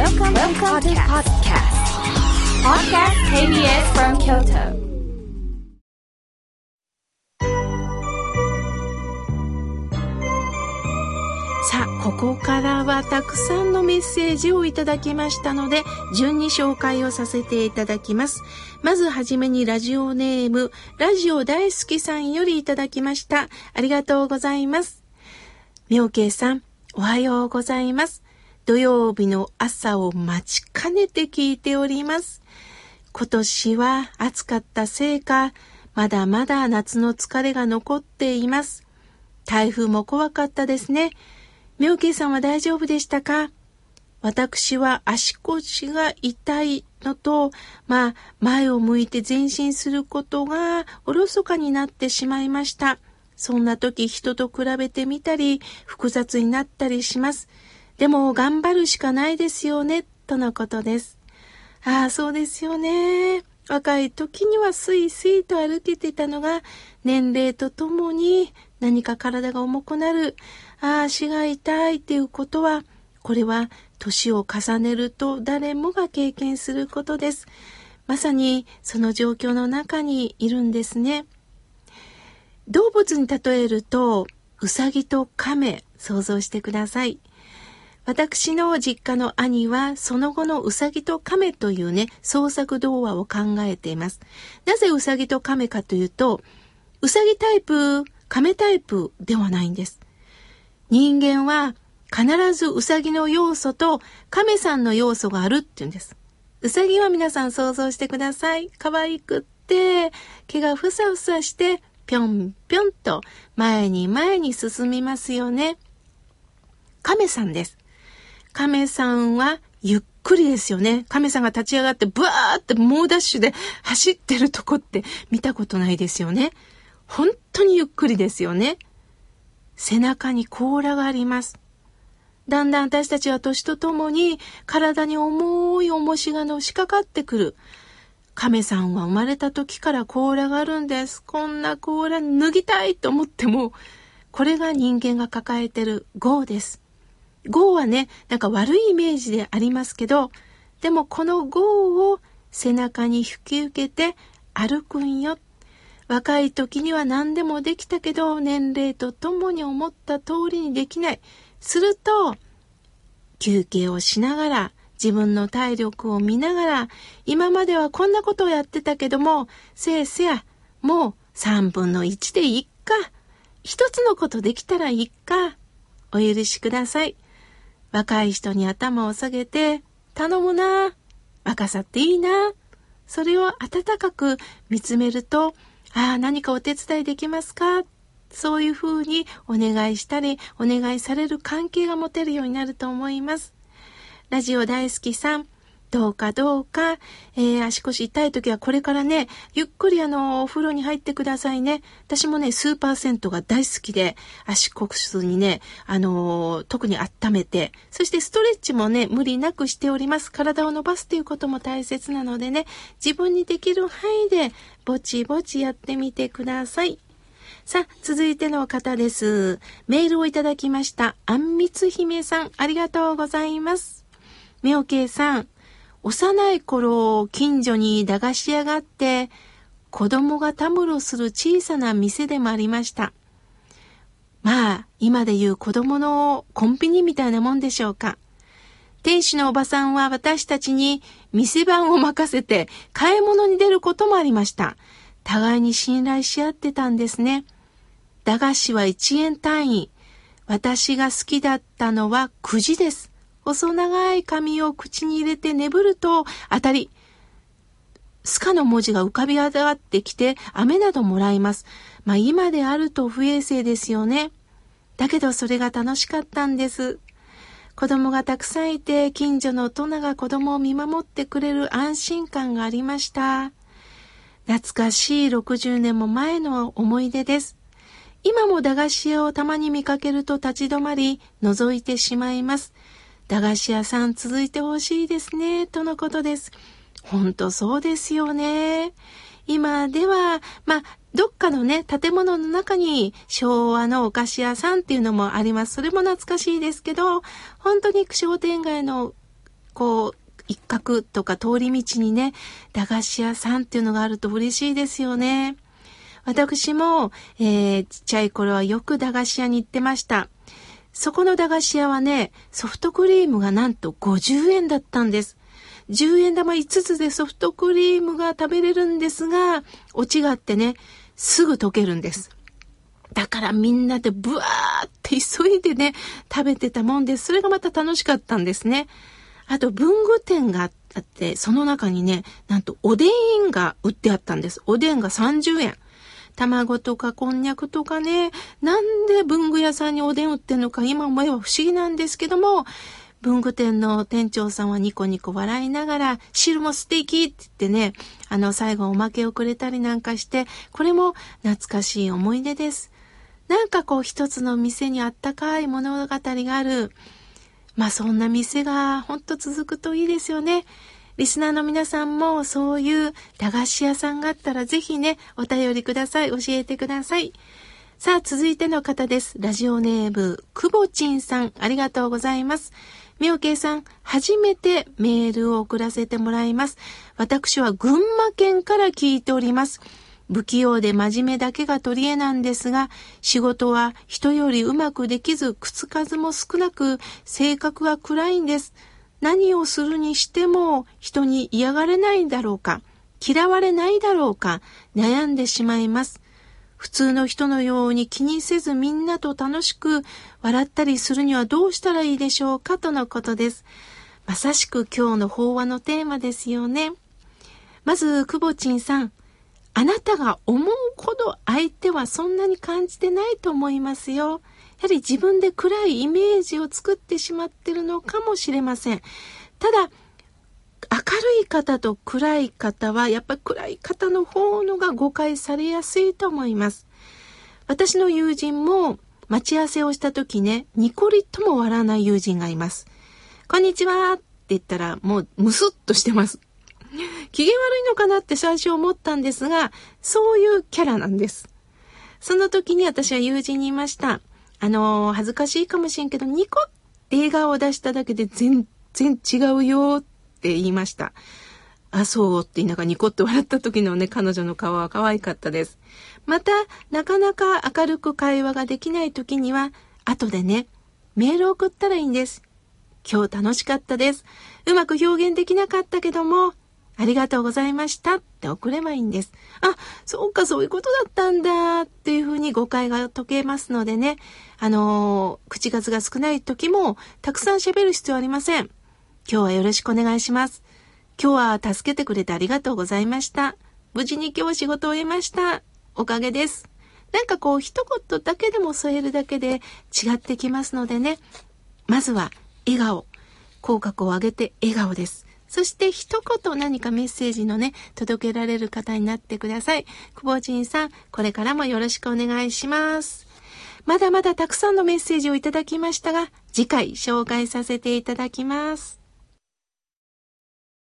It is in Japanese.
Welcome, Welcome to podcast. Podcast KBS from Kyoto. さあ、ここからはたくさんのメッセージをいただきましたので、順に紹介をさせていただきます。まずはじめにラジオネーム、ラジオ大好きさんよりいただきました。ありがとうございます。妙慶さん、おはようございます。土曜日の朝を待ちかねて聞いております。今年は暑かったせいか、まだまだ夏の疲れが残っています。台風も怖かったですね。妙慶さんは大丈夫でしたか？私は足腰が痛いのと、まあ、前を向いて前進することがおろそかになってしまいました。そんな時人と比べてみたり、複雑になったりします。でも頑張るしかないですよね、とのことです。ああ、そうですよね。若い時にはスイスイと歩けてたのが、年齢とともに何か体が重くなる。ああ、足が痛いっていうことは、これは年を重ねると誰もが経験することです。まさにその状況の中にいるんですね。動物に例えると、うさぎと亀、想像してください。私の実家の兄は、その後のうさぎと亀というね、創作童話を考えています。なぜうさぎと亀かというと、うさぎタイプ、亀タイプではないんです。人間は必ずうさぎの要素と亀さんの要素があるって言うんです。うさぎは皆さん想像してください。可愛くって、毛がふさふさして、ぴょんぴょんと前に前に進みますよね。亀さんです。亀さんはゆっくりですよね。亀さんが立ち上がってブワーって猛ダッシュで走ってるとこって見たことないですよね。本当にゆっくりですよね。背中に甲羅があります。だんだん私たちは年とともに体に重い重しがのしかかってくる。亀さんは生まれた時から甲羅があるんです。こんな甲羅脱ぎたいと思っても、これが人間が抱えてる業です。業はね、なんか悪いイメージでありますけど、でもこの業を背中に引き受けて歩くんよ若い時には何でもできたけど、年齢とともに思った通りにできない。すると、休憩をしながら、自分の体力を見ながら、今まではこんなことをやってたけども、せいせや、もう三分の一でいっか。一つのことできたらいっか。お許しください。若い人に頭を下げて、頼むな。若さっていいな。それを温かく見つめると、ああ、何かお手伝いできますかそういうふうにお願いしたり、お願いされる関係が持てるようになると思います。ラジオ大好きさん、どうかどうか、えー、足腰痛い時はこれからね、ゆっくりあの、お風呂に入ってくださいね。私もね、スーパー銭湯が大好きで、足腰にね、あのー、特に温めて、そしてストレッチもね、無理なくしております。体を伸ばすということも大切なのでね、自分にできる範囲で、ぼちぼちやってみてください。さあ、続いての方です。メールをいただきました。あんみつ姫さん、ありがとうございます。みおけいさん、幼い頃、近所に駄菓子屋があって、子供がたむろする小さな店でもありました。まあ、今で言う子供のコンビニみたいなもんでしょうか。店主のおばさんは私たちに店番を任せて買い物に出ることもありました。互いに信頼し合ってたんですね。駄菓子は1円単位。私が好きだったのはくじです。細長い紙を口に入れて眠ると当たり。スカの文字が浮かび上がってきて、飴などもらいます。まあ今であると不衛生ですよね。だけどそれが楽しかったんです。子供がたくさんいて、近所の大人が子供を見守ってくれる安心感がありました。懐かしい60年も前の思い出です。今も駄菓子屋をたまに見かけると立ち止まり、覗いてしまいます。駄菓子屋さん続いてほしいですね、とのことです。ほんとそうですよね。今では、まあ、どっかのね、建物の中に昭和のお菓子屋さんっていうのもあります。それも懐かしいですけど、本当に商店街のこう、一角とか通り道にね、駄菓子屋さんっていうのがあると嬉しいですよね。私も、えー、ちっちゃい頃はよく駄菓子屋に行ってました。そこの駄菓子屋はね、ソフトクリームがなんと50円だったんです。10円玉5つでソフトクリームが食べれるんですが、オチがあってね、すぐ溶けるんです。だからみんなでブワーって急いでね、食べてたもんで、それがまた楽しかったんですね。あと文具店があって、その中にね、なんとおでんが売ってあったんです。おでんが30円。卵とかこんにゃくとかね、なんで文具屋さんにおでん売ってんのか今思えば不思議なんですけども、文具店の店長さんはニコニコ笑いながら、汁も素敵って言ってね、あの最後おまけをくれたりなんかして、これも懐かしい思い出です。なんかこう一つの店にあったかい物語がある。まあそんな店がほんと続くといいですよね。リスナーの皆さんもそういう駄菓子屋さんがあったらぜひね、お便りください。教えてください。さあ、続いての方です。ラジオネーム、くぼちんさん、ありがとうございます。みおけいさん、初めてメールを送らせてもらいます。私は群馬県から聞いております。不器用で真面目だけが取り柄なんですが、仕事は人よりうまくできず、靴数も少なく、性格が暗いんです。何をするにしても人に嫌がれないだろうか、嫌われないだろうか、悩んでしまいます。普通の人のように気にせずみんなと楽しく笑ったりするにはどうしたらいいでしょうかとのことです。まさしく今日の法話のテーマですよね。まず、くぼちんさん、あなたが思うほど相手はそんなに感じてないと思いますよ。やはり自分で暗いイメージを作ってしまってるのかもしれません。ただ、明るい方と暗い方は、やっぱり暗い方の方のが誤解されやすいと思います。私の友人も待ち合わせをした時ね、ニコリとも笑わない友人がいます。こんにちはって言ったら、もうムスッとしてます。機嫌悪いのかなって最初思ったんですが、そういうキャラなんです。その時に私は友人に言いました。あのー、恥ずかしいかもしれんけど、ニコって笑顔を出しただけで全然違うよって言いました。あ、そうって言いながらニコって笑った時のね、彼女の顔は可愛かったです。また、なかなか明るく会話ができない時には、後でね、メール送ったらいいんです。今日楽しかったです。うまく表現できなかったけども、ありがとうございましたって送ればいいんです。あ、そうか、そういうことだったんだっていうふうに誤解が解けますのでね、あのー、口数が少ない時もたくさん喋る必要ありません。今日はよろしくお願いします。今日は助けてくれてありがとうございました。無事に今日仕事を終えました。おかげです。なんかこう一言だけでも添えるだけで違ってきますのでね。まずは笑顔。口角を上げて笑顔です。そして一言何かメッセージのね、届けられる方になってください。くぼじんさん、これからもよろしくお願いします。まだまだたくさんのメッセージをいただきましたが、次回紹介させていただきます。